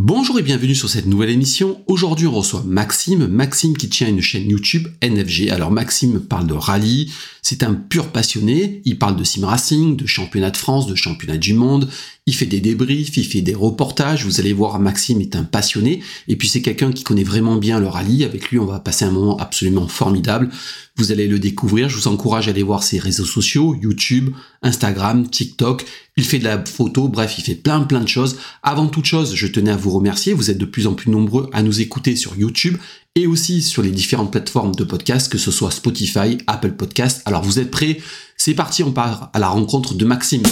Bonjour et bienvenue sur cette nouvelle émission. Aujourd'hui, on reçoit Maxime. Maxime qui tient une chaîne YouTube NFG. Alors, Maxime parle de rallye. C'est un pur passionné. Il parle de sim racing, de championnat de France, de championnat du monde. Il fait des débriefs, il fait des reportages. Vous allez voir, Maxime est un passionné. Et puis, c'est quelqu'un qui connaît vraiment bien le rallye. Avec lui, on va passer un moment absolument formidable. Vous allez le découvrir. Je vous encourage à aller voir ses réseaux sociaux, YouTube, Instagram, TikTok. Il fait de la photo. Bref, il fait plein, plein de choses. Avant toute chose, je tenais à vous remercier. Vous êtes de plus en plus nombreux à nous écouter sur YouTube et aussi sur les différentes plateformes de podcast, que ce soit Spotify, Apple Podcast. Alors vous êtes prêts? C'est parti, on part à la rencontre de Maxime.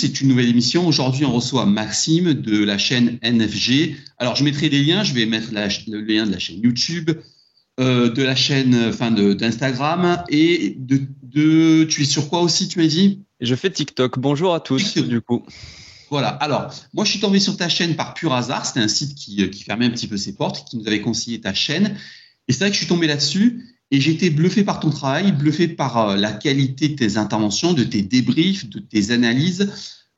C'est une nouvelle émission. Aujourd'hui, on reçoit Maxime de la chaîne NFG. Alors, je mettrai des liens, je vais mettre le lien de la chaîne YouTube, euh, de la chaîne enfin d'Instagram et de, Tu es sur quoi aussi, tu m'as dit? Je fais TikTok. Bonjour à tous, du coup. Voilà, alors, moi, je suis tombé sur ta chaîne par pur hasard. C'était un site qui, qui fermait un petit peu ses portes, qui nous avait conseillé ta chaîne. Et c'est vrai que je suis tombé là-dessus. Et j'ai été bluffé par ton travail, bluffé par euh, la qualité de tes interventions, de tes débriefs, de tes analyses.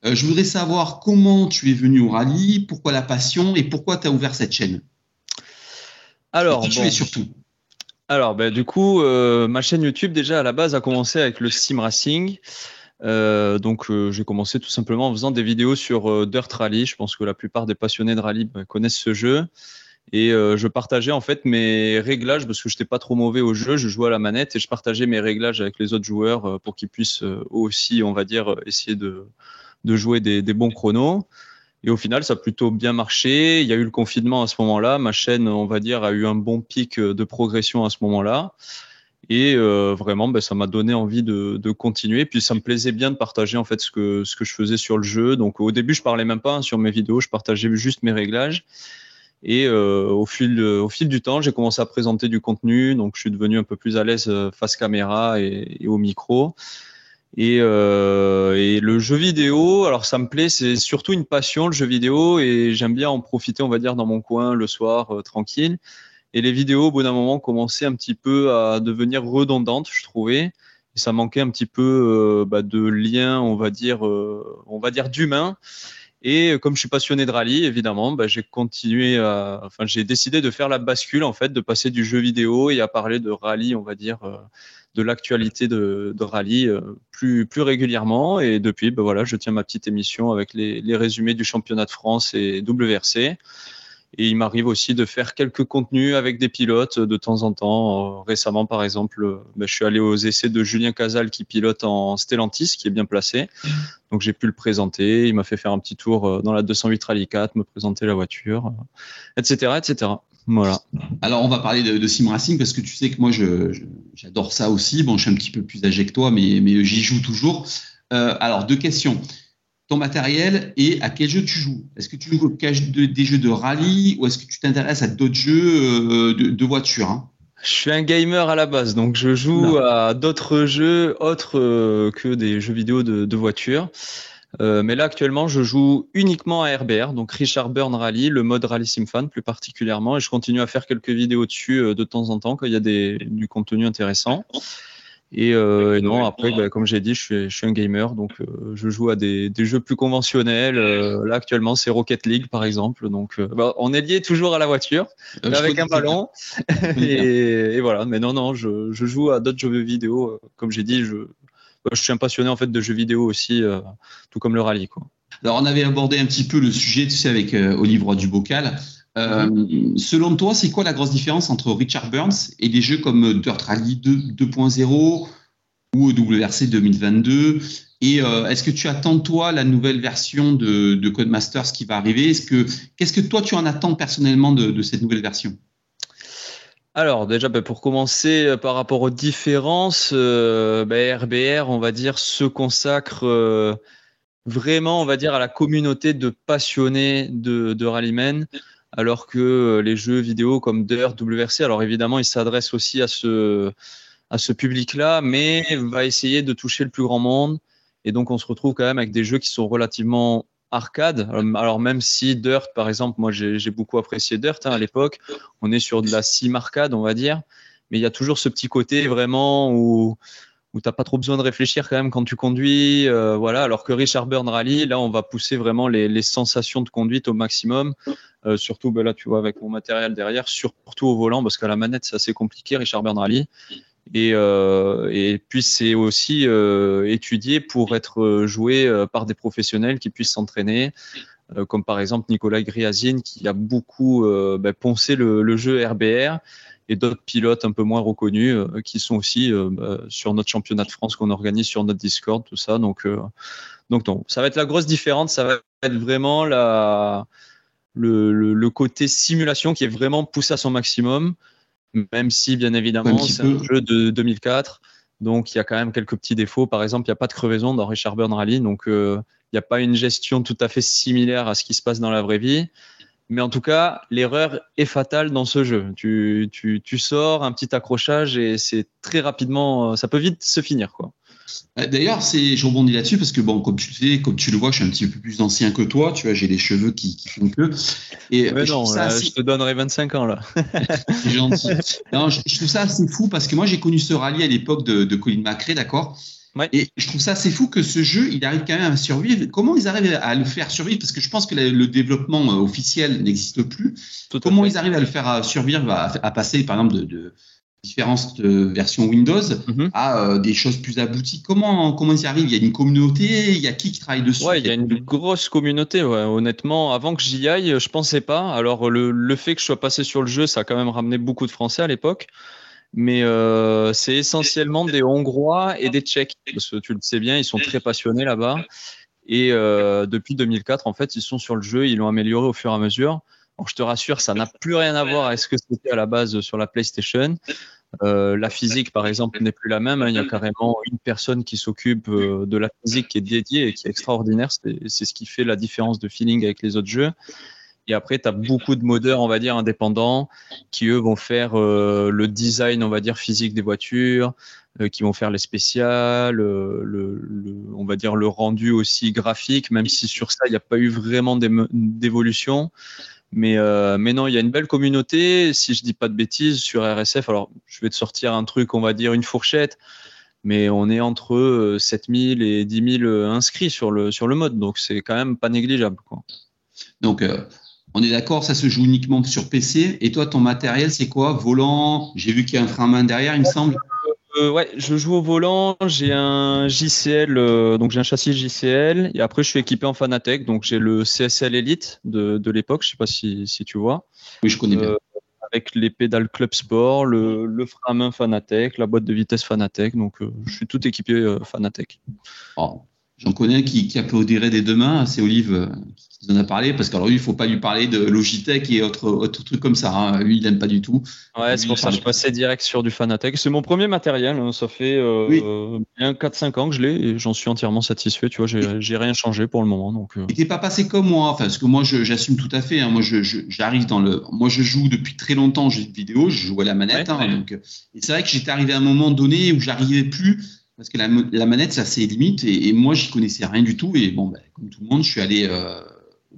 Euh, je voudrais savoir comment tu es venu au rallye, pourquoi la passion et pourquoi tu as ouvert cette chaîne? Alors, tu es surtout. Alors, ben, du coup, euh, ma chaîne YouTube, déjà à la base, a commencé avec le sim racing. donc, j'ai commencé tout simplement en faisant des vidéos sur Dirt Rally. Je pense que la plupart des passionnés de rallye ben, connaissent ce jeu. Et euh, je partageais en fait mes réglages parce que je n'étais pas trop mauvais au jeu. Je jouais à la manette et je partageais mes réglages avec les autres joueurs euh, pour qu'ils puissent euh, aussi, on va dire, essayer de, de jouer des, bons chronos. Et au final, ça a plutôt bien marché. Il y a eu le confinement à ce moment-là. Ma chaîne, on va dire, a eu un bon pic de progression à ce moment-là. Et vraiment, ben, ça m'a donné envie de, de, continuer. Puis ça me plaisait bien de partager en fait ce que, ce que je faisais sur le jeu. Donc au début, je parlais même pas hein, sur mes vidéos, je partageais juste mes réglages. Et euh, au, fil, du temps, j'ai commencé à présenter du contenu, donc je suis devenu un peu plus à l'aise euh, face caméra et, au micro. Et, euh, et, le jeu vidéo, alors ça me plaît, c'est surtout une passion le jeu vidéo et j'aime bien en profiter, on va dire, dans mon coin le soir, tranquille. Et les vidéos, au bout d'un moment, commençaient un petit peu à devenir redondantes, je trouvais. Et ça manquait un petit peu bah, de lien, on va dire, on va dire d'humain. Et comme je suis passionné de rallye, évidemment, bah, j'ai continué, à, enfin, j'ai décidé de faire la bascule en fait, de passer du jeu vidéo et à parler de rallye, on va dire, euh, de l'actualité de, de, rallye euh, plus plus régulièrement. Et depuis, bah, voilà, je tiens ma petite émission avec les, les résumés du championnat de France et WRC. Et il m'arrive aussi de faire quelques contenus avec des pilotes de temps en temps. Euh, récemment, par exemple, euh, ben, je suis allé aux essais de Julien Casal qui pilote en Stellantis, qui est bien placé. Donc j'ai pu le présenter. Il m'a fait faire un petit tour euh, dans la 208 Rally 4, me présenter la voiture, etc., etc. Voilà. Alors on va parler de, de sim racing parce que tu sais que moi j'adore ça aussi. Bon, je suis un petit peu plus âgé que toi, mais, j'y joue toujours. Euh, alors deux questions matériel et à quel jeu tu joues. Est-ce que tu joues des jeux de rallye ou est-ce que tu t'intéresses à d'autres jeux euh, de, voiture hein? Je suis un gamer à la base, donc je joue à d'autres jeux autres euh, que des jeux vidéo de, voiture. Euh, mais là, actuellement, je joue uniquement à RBR, donc Richard Burn Rally, le mode Rally Simfan plus particulièrement, et je continue à faire quelques vidéos dessus de temps en temps quand il y a des, du contenu intéressant. Et, euh, non, après, bah, comme j'ai dit, je suis, je suis, un gamer, donc euh, je joue à des, des, jeux plus conventionnels. Euh, là, actuellement, c'est Rocket League, par exemple. Donc, bah, on est lié toujours à la voiture, avec un ballon. et, et, voilà. Mais non, non, je, je joue à d'autres jeux vidéo. Comme j'ai dit, je, bah, je suis un passionné en fait de jeux vidéo aussi, tout comme le rallye. Quoi. Alors, on avait abordé un petit peu le sujet, tu sais, avec Olivier du Bocal. Euh, mhm. selon toi, c'est quoi la grosse différence entre Richard Burns et des jeux comme Dirt Rally 2.0 ou WRC 2022 Et euh, est-ce que tu attends toi la nouvelle version de, de Codemasters qui va arriver? Est-ce que qu'est-ce que toi tu en attends personnellement de, de cette nouvelle version? Alors déjà, ben, pour commencer, euh, par rapport aux différences, euh, ben, RBR, on va dire, se consacre euh, vraiment, on va dire, à la communauté de passionnés de, de rallymen alors que euh, les jeux vidéo comme Dirt, WRC, alors évidemment, ils s'adressent aussi à ce, à ce public-là, mais va essayer de toucher le plus grand monde. Et donc, on se retrouve quand même avec des jeux qui sont relativement arcade. Alors même si Dirt, par exemple, moi j'ai beaucoup apprécié Dirt hein, à l'époque, on est sur de la sim arcade, on va dire, mais il y a toujours ce petit côté vraiment où où t'as pas trop besoin de réfléchir quand même quand tu conduis, euh, voilà. Alors que Richard Burn Rally, là, on va pousser vraiment les, sensations de conduite au maximum. Euh, surtout, ben là, tu vois, avec mon matériel derrière, surtout au volant, parce qu'à la manette, c'est assez compliqué, Richard Burn Rally. Et, euh, et puis, c'est aussi étudié pour être joué par des professionnels qui puissent s'entraîner, comme par exemple Nicolas Griazine, qui a beaucoup ben, poncé le jeu RBR et d'autres pilotes un peu moins reconnus euh, qui sont aussi euh, bah, sur notre championnat de France qu'on organise sur notre Discord, tout ça. Donc, euh, donc non, ça va être la grosse différence. Ça va être vraiment la, le, le, côté simulation qui est vraiment poussé à son maximum, même si bien évidemment c'est un jeu de 2004. Donc il y a quand même quelques petits défauts. Par exemple, il n'y a pas de crevaison dans Richard Burn Rally, donc il n'y a pas une gestion tout à fait similaire à ce qui se passe dans la vraie vie. Mais en tout cas, l'erreur est fatale dans ce jeu. Tu, tu, tu sors un petit accrochage et c'est très rapidement, ça peut vite se finir. quoi. Euh, d'ailleurs, c'est, je rebondis là-dessus parce que bon, comme tu le sais, comme tu le vois, je suis un petit peu plus ancien que toi. Tu vois, j'ai les cheveux qui, qui font que. Et Mais non, ça je te donnerai 25 ans là. c'est gentil. Non, je, trouve ça assez fou parce que moi, j'ai connu ce rallye à l'époque de, de Colin McRae, d'accord? Et je trouve ça assez fou que ce jeu, il arrive quand même à survivre. Comment ils arrivent à le faire survivre? Parce que je pense que le développement euh, officiel n'existe plus. Comment ils arrivent à le faire euh, survivre, à, passer par exemple de, de différentes euh, versions Windows mhm. à des choses plus abouties? Comment comment ils y arrivent? Il y a une communauté? Il y a qui qui travaille dessus? Ouais, il y a une grosse communauté. Ouais. Honnêtement, avant que j'y aille, je pensais pas. Alors le, le fait que je sois passé sur le jeu, ça a quand même ramené beaucoup de Français à l'époque mais euh, c'est essentiellement des Hongrois et des Tchèques. Parce que tu le sais bien, ils sont très passionnés là-bas. Et euh, depuis 2004, en fait, ils sont sur le jeu, ils l'ont amélioré au fur et à mesure. Alors, je te rassure, ça n'a plus rien à voir avec ce que c'était à la base sur la PlayStation. Euh, la physique, par exemple, n'est plus la même. Hein. Il y a carrément une personne qui s'occupe de la physique qui est dédiée et qui est extraordinaire. C'est ce qui fait la différence de feeling avec les autres jeux. Et après, tu as beaucoup de modeurs, on va dire, indépendants, qui eux vont faire euh, le design, on va dire, physique des voitures, euh, qui vont faire les spéciales, euh, le, on va dire le rendu aussi graphique, même si sur ça, il n'y a pas eu vraiment d'évolution. Mais, mais non, il y a une belle communauté. Si je dis pas de bêtises, sur RSF, alors je vais te sortir un truc, on va dire une fourchette, mais on est entre 7000 et 10 000 inscrits sur le, sur le mode, donc c'est quand même pas négligeable. Quoi. Donc, on est d'accord, ça se joue uniquement sur PC. Et toi, ton matériel, c'est quoi? Volant? J'ai vu qu'il y a un frein à main derrière, il me semble. Euh, ouais, je joue au volant. J'ai un JCL, euh, donc j'ai un châssis JCL. Et après, je suis équipé en Fanatec. Donc j'ai le CSL Elite de, de l'époque. Je sais pas si, si, tu vois. Oui, je connais bien. Euh, avec les pédales Club Sport, le, le, frein à main Fanatec, la boîte de vitesse Fanatec. Donc je suis tout équipé Fanatec. Oh, J'en connais qui, qui applaudirait des deux mains. C'est Olive en a parlé parce qu'alors lui, il faut pas lui parler de Logitech et autre, autre truc comme ça. Hein. Lui, il n'aime pas du tout. Ouais, c'est pour ça que je passais direct sur du Fanatec. C'est mon premier matériel. Hein. Ça fait euh, bien 4-5 ans que je l'ai et j'en suis entièrement satisfait. Tu vois, j'ai rien changé pour le moment. Donc, euh. t'es pas passé comme moi, enfin, parce que moi, j'assume tout à fait. Hein. Moi, j'arrive dans le. Moi, je joue depuis très longtemps jeux vidéo. Je joue à la manette. Hein, Donc, et c'est vrai que j'étais arrivé à un moment donné où j'arrivais plus parce que la, la manette, ça c'est limite et, et moi, j'y connaissais rien du tout. Et bon, ben, comme tout le monde, je suis allé. Euh,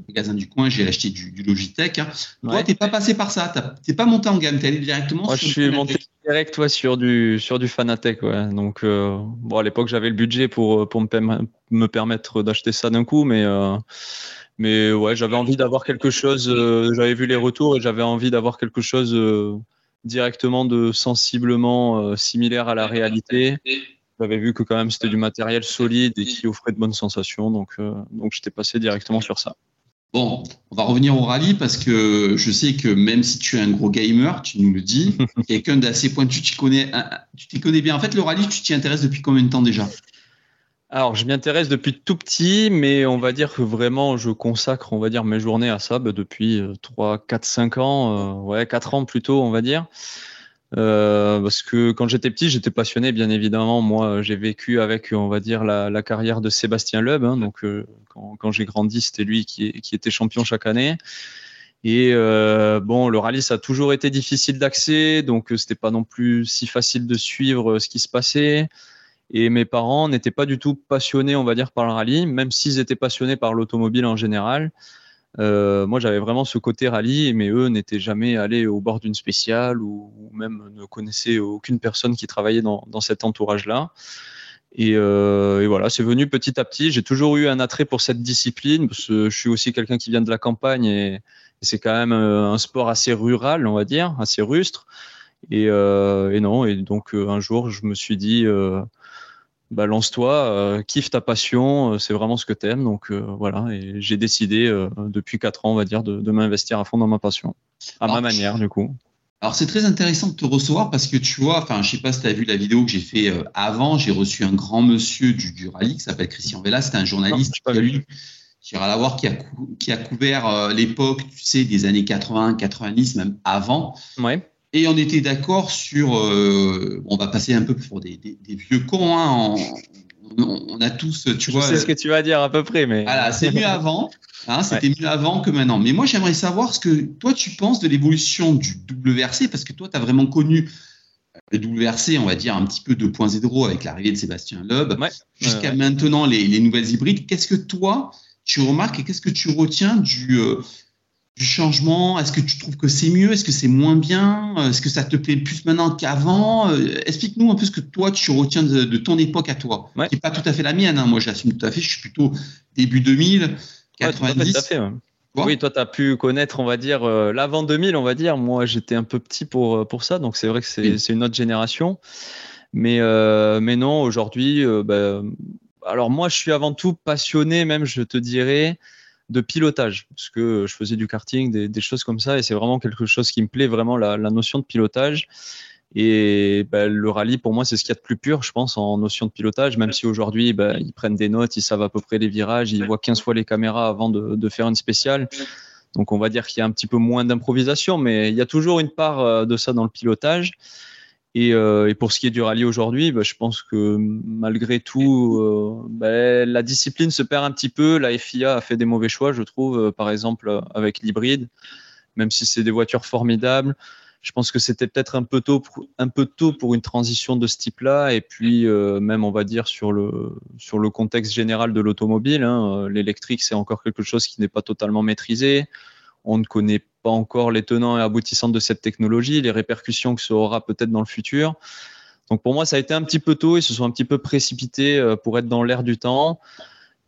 magasin du coin, j'ai acheté du, Logitech. Hein. Toi, t'es pas passé par ça, t'es pas monté en gamme, t'es allé directement Moi, je suis monté direct toi, sur du sur du Fanatec, ouais. Donc euh, bon, à l'époque, j'avais le budget pour euh, pour me, me permettre d'acheter ça d'un coup, mais euh, mais ouais, j'avais envie d'avoir quelque chose. j'avais vu les retours et j'avais envie d'avoir quelque chose directement de sensiblement similaire à la réalité. J'avais vu que quand même c'était du matériel solide et qui offrait de bonnes sensations, donc donc j'étais passé directement sur ça. Bon, on va revenir au rallye parce que je sais que même si tu es un gros gamer, tu nous le dis, quelqu'un d'assez pointu, tu connais, tu t'y connais bien. En fait, le rallye, tu t'y intéresses depuis combien de temps déjà? Alors, je m'y intéresse depuis tout petit, mais on va dire que vraiment, je consacre, on va dire, mes journées à ça bah, depuis 3, 4, 5 ans, euh, ouais, 4 ans plutôt, on va dire. Euh, parce que quand j'étais petit, j'étais passionné, bien évidemment. Moi, j'ai vécu avec, on va dire, la, carrière de Sébastien Loeb. Hein, donc, euh, quand, j'ai grandi, c'était lui qui, était champion chaque année. Et euh, bon, le rallye, ça a toujours été difficile d'accès, donc c'était pas non plus si facile de suivre ce qui se passait. Et mes parents n'étaient pas du tout passionnés, on va dire, par le rallye, même s'ils étaient passionnés par l'automobile en général. Euh, moi, j'avais vraiment ce côté rallye, mais eux n'étaient jamais allés au bord d'une spéciale ou, même ne connaissaient aucune personne qui travaillait dans, cet entourage-là. Euh, et, voilà, c'est venu petit à petit. J'ai toujours eu un attrait pour cette discipline, parce que je suis aussi quelqu'un qui vient de la campagne et, c'est quand même euh, un sport assez rural, on va dire, assez rustre. Et, et non, et donc un jour, je me suis dit bah, lance-toi, euh, kiffe ta passion, euh, c'est vraiment ce que tu aimes. Donc euh, voilà, et j'ai décidé depuis 4 ans, on va dire, de, m'investir à fond dans ma passion, à ma manière du coup. Alors c'est très intéressant de te recevoir parce que tu vois, enfin je sais pas si tu as vu la vidéo que j'ai fait avant, j'ai reçu un grand monsieur du, du rallye qui s'appelle Christian Vella, c'est un journaliste qui, lui, qui la voir, qui a, qui a couvert l'époque, tu sais, des années 80, 90, même avant. Ouais. Et on était d'accord sur, euh, on va passer un peu pour des, vieux cons, hein, on, a tous, tu vois. Je sais ce que tu vas dire à peu près, mais. Voilà, c'est mieux avant. Hein, C'était mieux avant que maintenant. Mais moi, j'aimerais savoir ce que toi, tu penses de l'évolution du WRC, parce que toi, tu as vraiment connu le WRC, on va dire, un petit peu 2.0 avec l'arrivée de Sébastien Loeb, jusqu'à maintenant les, nouvelles hybrides. Qu'est-ce que toi, tu remarques et qu'est-ce que tu retiens du, euh, du changement? Est-ce que tu trouves que c'est mieux? Est-ce que c'est moins bien? Est-ce que ça te plaît plus maintenant qu'avant? Euh, Explique-nous un peu ce que toi tu retiens de, ton époque à toi, qui n'est pas tout à fait la mienne. Hein. Moi, j'assume tout à fait. Je suis plutôt début 2000, 90. oui, toi, tu as pu connaître, on va dire, euh, l'avant 2000, on va dire. Moi, j'étais un peu petit pour, euh, pour ça, donc c'est vrai que c'est une autre génération. Mais, mais non, aujourd'hui, ben, alors moi, je suis avant tout passionné, même, je te dirais, de pilotage, parce que je faisais du karting, des, choses comme ça, et c'est vraiment quelque chose qui me plaît, vraiment la, notion de pilotage. Et ben, le rallye, pour moi, c'est ce qu'il y a de plus pur, je pense, en notion de pilotage, même si aujourd'hui, ben, ils prennent des notes, ils savent à peu près les virages, ils voient 15 fois les caméras avant de, de faire une spéciale. Donc, on va dire qu'il y a un petit peu moins d'improvisation, mais il y a toujours une part euh, de ça dans le pilotage. Euh, et, pour ce qui est du rallye aujourd'hui, bah, je pense que malgré tout, euh, bah, la discipline se perd un petit peu. La FIA a fait des mauvais choix, je trouve, euh, par exemple avec l'hybride, même si c'est des voitures formidables. Je pense que c'était peut-être un peu tôt, pour, un peu tôt pour une transition de ce type-là. Et puis même, on va dire sur le sur le contexte général de l'automobile, hein, l'électrique c'est encore quelque chose qui n'est pas totalement maîtrisé. On ne connaît pas encore les tenants et aboutissants de cette technologie, les répercussions que ça aura peut-être dans le futur. Donc pour moi, ça a été un petit peu tôt, ils se sont un petit peu précipités euh, pour être dans l'air du temps.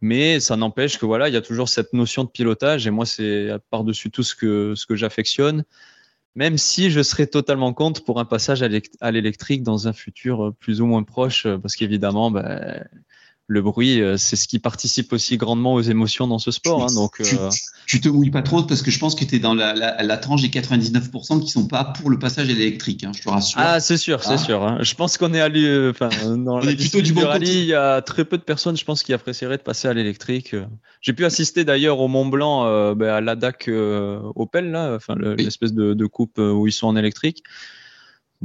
Mais ça n'empêche que voilà, il y a toujours cette notion de pilotage et moi, c'est par-dessus tout ce que, ce que j'affectionne. Même si je serais totalement contre pour un passage à l'électrique dans un futur plus ou moins proche, parce qu'évidemment, ben, le bruit, euh, c'est ce qui participe aussi grandement aux émotions dans ce sport. Hein, donc, euh, tu, te mouilles pas trop parce que je pense que tu es dans la, la, tranche des 99% qui sont pas pour le passage à l'électrique, hein, je te rassure. Ah, c'est sûr, c'est ah. sûr. Hein. Je pense qu'on est allé, euh, enfin, dans la plutôt du, bon rallye, il y a très peu de personnes, je pense, qui apprécieraient de passer à l'électrique. J'ai pu assister d'ailleurs au Mont Blanc, ben, à l'ADAC Opel, là, enfin, l'espèce de, de coupe où ils sont en électrique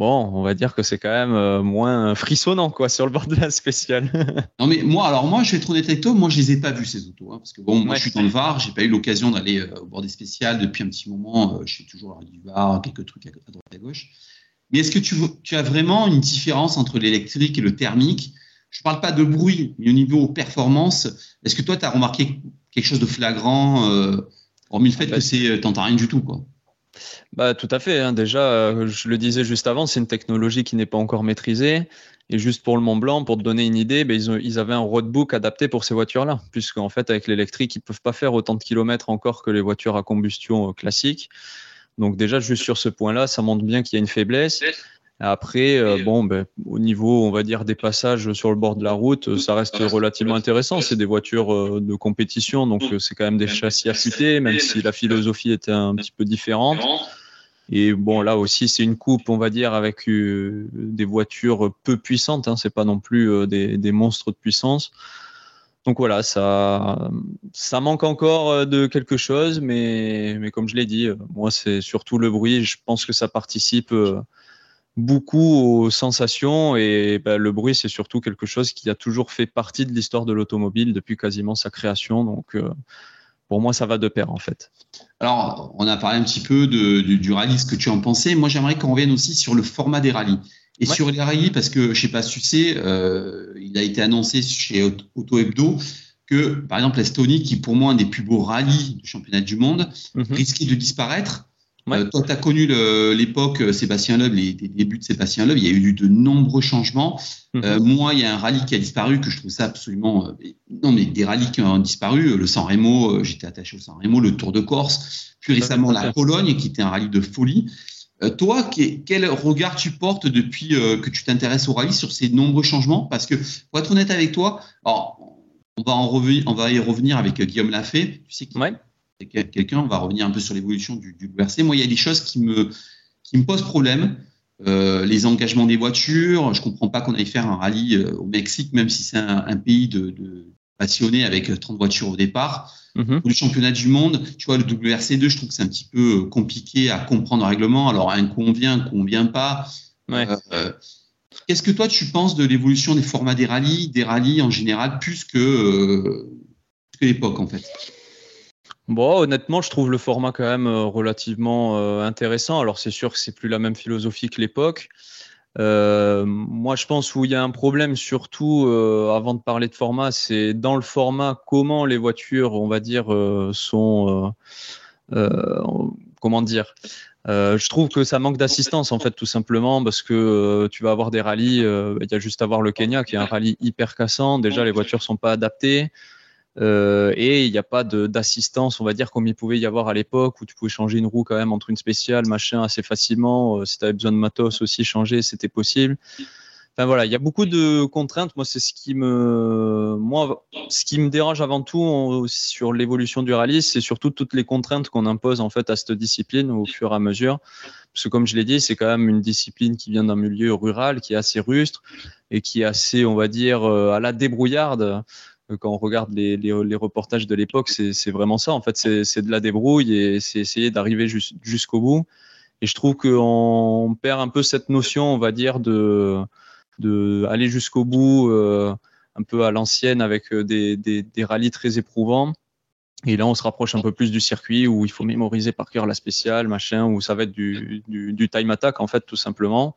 bon, on va dire que c'est quand même euh, moins frissonnant quoi sur le bord de la spéciale. non mais moi, alors moi, je vais être honnête avec toi, moi je les ai pas vus ces autos, hein, parce que bon, moi je suis dans le Var, j'ai pas eu l'occasion d'aller euh, au bord des spéciales depuis un petit moment. Euh, je suis toujours à du Var, quelques trucs à, droite à gauche. Mais est-ce que tu, tu, as vraiment une différence entre l'électrique et le thermique? Je parle pas de bruit, mais au niveau performance, est-ce que toi tu as remarqué quelque chose de flagrant, hormis le fait que c'est t'entends rien du tout quoi? Bah, tout à fait. Hein. Déjà, euh, je le disais juste avant, c'est une technologie qui n'est pas encore maîtrisée. Et juste pour le Mont Blanc, pour te donner une idée, bah, ils, avaient un roadbook adapté pour ces voitures-là, puisqu'en fait, avec l'électrique, ils ne peuvent pas faire autant de kilomètres encore que les voitures à combustion euh, classiques. Donc déjà, juste sur ce point-là, ça montre bien qu'il y a une faiblesse. Après, euh, bon, ben, au niveau, on va dire, des passages sur le bord de la route, ça reste relativement intéressant. C'est des voitures euh, de compétition, donc euh, c'est quand même des châssis affûtés, même si la philosophie était un petit peu différente. Et bon, là aussi, c'est une coupe, on va dire, avec des voitures peu puissantes. Hein, c'est pas non plus des, des, monstres de puissance. Donc voilà, ça, ça manque encore de quelque chose, mais, mais comme je l'ai dit, moi, c'est surtout le bruit. Je pense que ça participe beaucoup aux sensations et ben, le bruit c'est surtout quelque chose qui a toujours fait partie de l'histoire de l'automobile depuis quasiment sa création donc euh, pour moi ça va de pair en fait. Alors on a parlé un petit peu de, du, rallye, ce que tu en pensais. Moi j'aimerais qu'on revienne aussi sur le format des rallyes. Et sur les rallyes, parce que je sais pas si tu sais, euh, il a été annoncé chez Auto Hebdo que, par exemple, l'Estonie, qui pour moi un des plus beaux rallyes du championnat du monde, mhm. risquait de disparaître. Euh, toi, tu as connu l'époque euh, Sébastien Loeb, les, débuts de Sébastien Loeb. Il y a eu de nombreux changements. Mhm. moi, il y a un rallye qui a disparu que je trouve ça absolument. non, mais des rallyes qui ont disparu. Le San Remo, j'étais attaché au San Remo, le Tour de Corse, puis récemment la Pologne, qui était un rallye de folie. Euh, toi, quel regard tu portes depuis euh, que tu t'intéresses au rallye sur ces nombreux changements? Parce que, pour être honnête avec toi, on va, en revenir, on va y revenir avec euh, Guillaume Lafay. Tu sais qui quelqu'un, on va revenir un peu sur l'évolution du, du WRC. Moi, il y a des choses qui me, qui me posent problème. les engagements des voitures, je comprends pas qu'on aille faire un rallye au Mexique, même si c'est un, pays de, passionné avec 30 voitures au départ. Mhm. Le championnat du monde, tu vois, le WRC2, je trouve que c'est un petit peu compliqué à comprendre le règlement. Alors, un convient, un convient pas. Euh, qu'est-ce que toi, tu penses de l'évolution des formats des rallyes, des rallyes en général, plus que, euh, que l'époque, en fait? Bon, honnêtement, je trouve le format quand même euh, relativement intéressant. Alors, c'est sûr que c'est plus la même philosophie que l'époque. Euh, moi, je pense où il y a un problème, surtout euh, avant de parler de format, c'est dans le format comment les voitures, on va dire, euh, sont, comment dire. je trouve que ça manque d'assistance en fait tout simplement parce que tu vas avoir des rallyes, il y a juste à voir le Kenya qui est un rallye hyper cassant. Déjà les voitures sont pas adaptées. Euh, et il n'y a pas d'assistance, on va dire, comme il pouvait y avoir à l'époque, où tu pouvais changer une roue quand même entre une spéciale, machin, assez facilement. Euh, si tu avais besoin de matos aussi changer, c'était possible. Enfin voilà, il y a beaucoup de contraintes. Moi, c'est ce qui me, moi, ce qui me dérange avant tout sur l'évolution du rallye, c'est surtout toutes les contraintes qu'on impose en fait à cette discipline au fur et à mesure. Parce que comme je l'ai dit, c'est quand même une discipline qui vient d'un milieu rural, qui est assez rustre et qui est assez, on va dire, euh, à la débrouillarde quand on regarde les, reportages de l'époque, c'est vraiment ça. En fait, c'est de la débrouille et c'est essayer d'arriver jusqu'au bout. Et je trouve qu'on perd un peu cette notion, on va dire, de, jusqu'au bout, euh, un peu à l'ancienne, avec euh, des, des, rallyes très éprouvants. Et là, on se rapproche un peu plus du circuit où il faut mémoriser par cœur la spéciale, machin, où ça va être du time attack, en fait, tout simplement.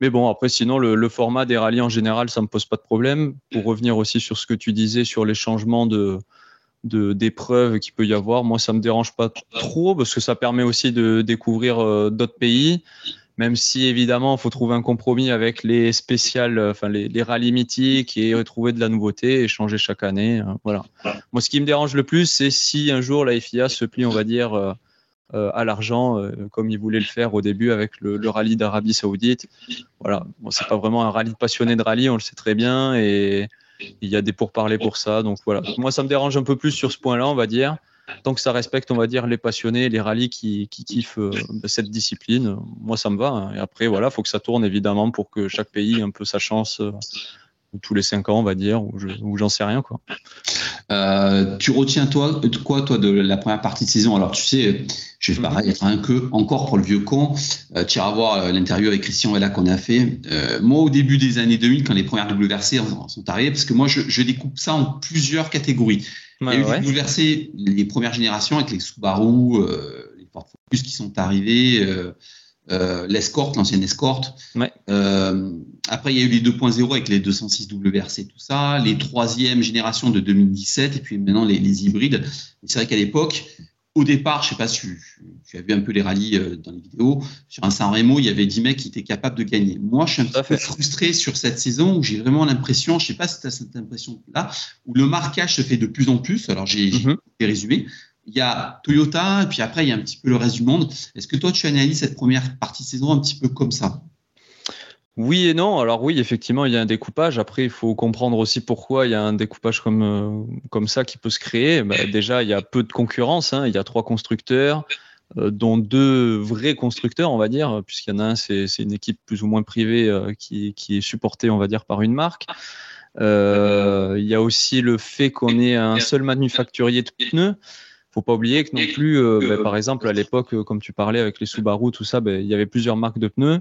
Mais bon, après, sinon, le, format des rallyes en général, ça me pose pas de problème. Pour revenir aussi sur ce que tu disais sur les changements de d'épreuves qu'il peut y avoir, moi, ça me dérange pas trop parce que ça permet aussi de découvrir euh, d'autres pays. Même si évidemment, il faut trouver un compromis avec les spéciales, euh, enfin les, les rallyes mythiques et retrouver de la nouveauté et changer chaque année. Euh, voilà. Moi, ce qui me dérange le plus, c'est si un jour la FIA se plie, on va dire, euh, à l'argent, euh, comme il voulait le faire au début avec le, rallye d'Arabie Saoudite. Voilà, bon, c'est pas vraiment un rallye passionné de rallye, on le sait très bien, et il y a des pourparlers pour ça. Donc voilà, moi ça me dérange un peu plus sur ce point-là, on va dire. Tant que ça respecte, on va dire, les passionnés, les rallyes qui, qui kiffent euh, cette discipline, moi ça me va. Hein. Et après, voilà, faut que ça tourne évidemment pour que chaque pays ait un peu sa chance tous les cinq ans, on va dire, ou j'en sais rien. Quoi. Euh, tu retiens toi, quoi, toi, de la première partie de saison? Alors, tu sais, je vais pas être un que, encore pour le vieux con, euh, tu iras voir euh, l'interview avec Christian et là qu'on a fait. moi, au début des années 2000, quand les premières WRC sont arrivées, parce que moi, je, découpe ça en plusieurs catégories. Il y a eu les WRC, les premières générations avec les Subaru, les Ford Focus qui sont arrivés euh, l'escorte, l'ancienne escorte. Euh, après, il y a eu les 2.0 avec les 206 WRC, tout ça, les troisième génération de 2017, et puis maintenant les, les hybrides. C'est vrai qu'à l'époque, au départ, je sais pas si tu, as vu un peu les rallyes euh, dans les vidéos, sur un San Remo, il y avait 10 mecs qui étaient capables de gagner. Moi, je suis un petit peu frustré sur cette saison où j'ai vraiment l'impression, je sais pas si tu as cette impression-là, où le marquage se fait de plus en plus. Alors, j'ai mm résumé il y a Toyota, et puis après, il y a un petit peu le reste du monde. Est-ce que toi, tu analyses cette première partie de saison un petit peu comme ça? Oui et non. Alors oui, effectivement, il y a un découpage. Après, il faut comprendre aussi pourquoi il y a un découpage comme, euh, ça qui peut se créer. Bah, déjà, il y a peu de concurrence. Hein. Il y a trois constructeurs, euh, dont deux vrais constructeurs, on va dire, puisqu'il y en a un, c'est une équipe plus ou moins privée euh, qui, est supportée, on va dire, par une marque. il y a aussi le fait qu'on ait un seul manufacturier de pneus faut pas oublier que non plus, bah, par exemple, à l'époque, comme tu parlais avec les Subaru, tout ça, bah, il y avait plusieurs marques de pneus.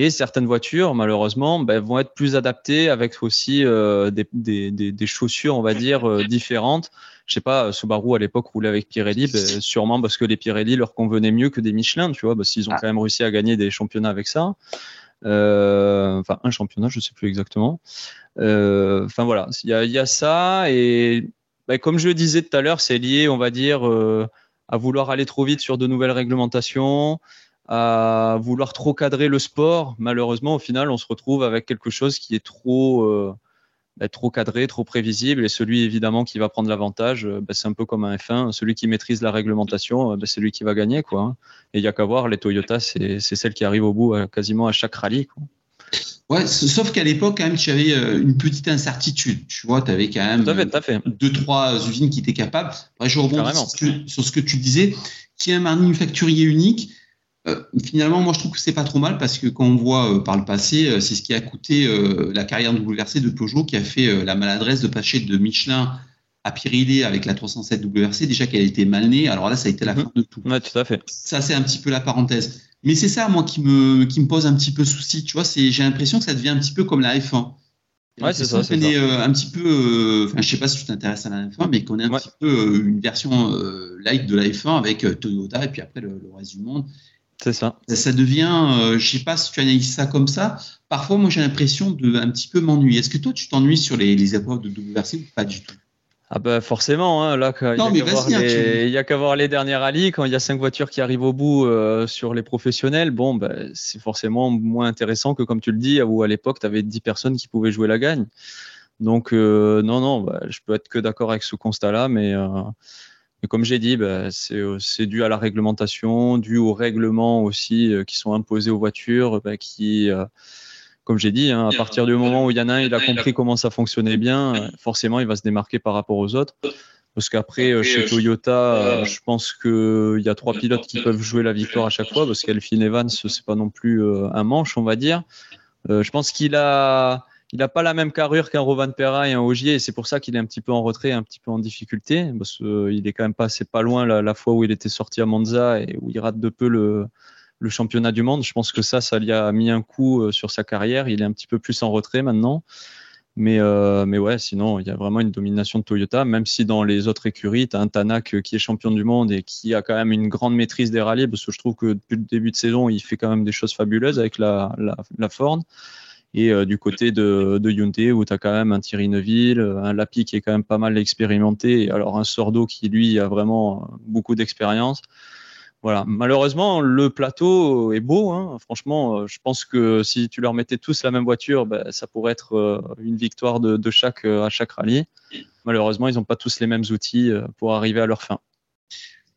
Et certaines voitures, malheureusement, bah, vont être plus adaptées avec aussi euh, des, des, des, chaussures, on va dire, différentes. Je sais pas, Subaru à l'époque roulait avec Pirelli, sûrement parce que les Pirelli leur convenaient mieux que des Michelin, tu vois, parce qu'ils ont ah. quand même réussi à gagner des championnats avec ça. enfin, un championnat, je ne sais plus exactement. Enfin voilà, il y, a, ça et bah, comme je le disais tout à l'heure, c'est lié, on va dire, à vouloir aller trop vite sur de nouvelles réglementations, à vouloir trop cadrer le sport. Malheureusement, au final, on se retrouve avec quelque chose qui est trop, euh, bah, trop cadré, trop prévisible. Et celui, évidemment, qui va prendre l'avantage, euh, bah, c'est un peu comme un F1. Celui qui maîtrise la réglementation, euh, bah, c'est lui qui va gagner. Quoi. Hein. Et il n'y a qu'à voir, les Toyota, c'est celle qui arrive au bout quasiment à chaque rallye. Quoi. Ouais, sauf qu'à l'époque, quand même, tu avais une petite incertitude. Tu vois, tu avais quand même deux, trois usines qui étaient capables. je rebondis sur ce, que, tu disais, qui est un manufacturier unique. Euh, finalement, moi, je trouve que c'est pas trop mal parce que quand on voit euh, par le passé, euh, c'est ce qui a coûté la carrière de WRC de Peugeot qui a fait la maladresse de passer de Michelin à Pirelli avec la 307 WRC. Déjà qu'elle était mal née, alors là, ça a été la mhm. fin de tout. Ouais, tout à fait. Ça, c'est un petit peu la parenthèse. Mais c'est ça, moi, qui me, qui me pose un petit peu souci. Tu vois, j'ai l'impression que ça devient un petit peu comme la F1. Ouais, c'est ça. C'est un petit peu, enfin, je sais pas si tu t'intéresses à la F1, mais qu'on est un petit peu une version light de la F1 avec Toyota et puis après le, reste du monde. C'est ça. ça. devient, euh, je sais pas si tu analyses ça comme ça. Parfois, moi, j'ai l'impression de un petit peu m'ennuyer. Est-ce que toi, tu t'ennuies sur les, les épreuves de WRC ou pas du tout? Ah bah forcément, hein, là, il n'y a qu'à voir, les dernières rallyes, quand il y a cinq voitures qui arrivent au bout euh, sur les professionnels, bon, bah, c'est forcément moins intéressant que comme tu le dis, où à l'époque, tu avais 10 personnes qui pouvaient jouer la gagne. Donc, euh, non, non, bah, je peux être que d'accord avec ce constat-là, mais euh, mais comme j'ai dit, bah, euh, c'est dû à la réglementation, dû aux règlements aussi euh, qui sont imposés aux voitures, bah, qui, euh, comme j'ai dit, hein, à partir du moment où il y en a un, il a compris comment ça fonctionnait bien, forcément, il va se démarquer par rapport aux autres. Parce qu'après, chez Toyota, je pense qu'il y a trois pilotes qui peuvent jouer la victoire à chaque fois, parce qu'Elphine Evans, c'est pas non plus un manche, on va dire. je pense qu'il a il n'a pas la même carrure qu'un Rovan Perra et un Ogier, et c'est pour ça qu'il est un petit peu en retrait, un petit peu en difficulté, parce qu'il euh, est quand même passé pas loin la, fois où il était sorti à Monza et où il rate de peu le, championnat du monde. Je pense que ça, ça lui a mis un coup euh, sur sa carrière. Il est un petit peu plus en retrait maintenant. Mais, euh, mais ouais, sinon, il y a vraiment une domination de Toyota, même si dans les autres écuries, tu as un Tanak qui est champion du monde et qui a quand même une grande maîtrise des rallyes, parce que je trouve que depuis le début de saison, il fait quand même des choses fabuleuses avec la, la, la Ford. Et euh, du côté de, de Hyundai, où tu as quand même un Thierry Neuville, un Lapi qui est quand même pas mal expérimenté, et alors un Sordo qui, lui, a vraiment beaucoup d'expérience. Voilà. Malheureusement, le plateau est beau. Hein. Franchement, euh, je pense que si tu leur mettais tous la même voiture, ben, ça pourrait être euh, une victoire de, de chaque, à chaque rallye. Malheureusement, ils n'ont pas tous les mêmes outils pour arriver à leur fin.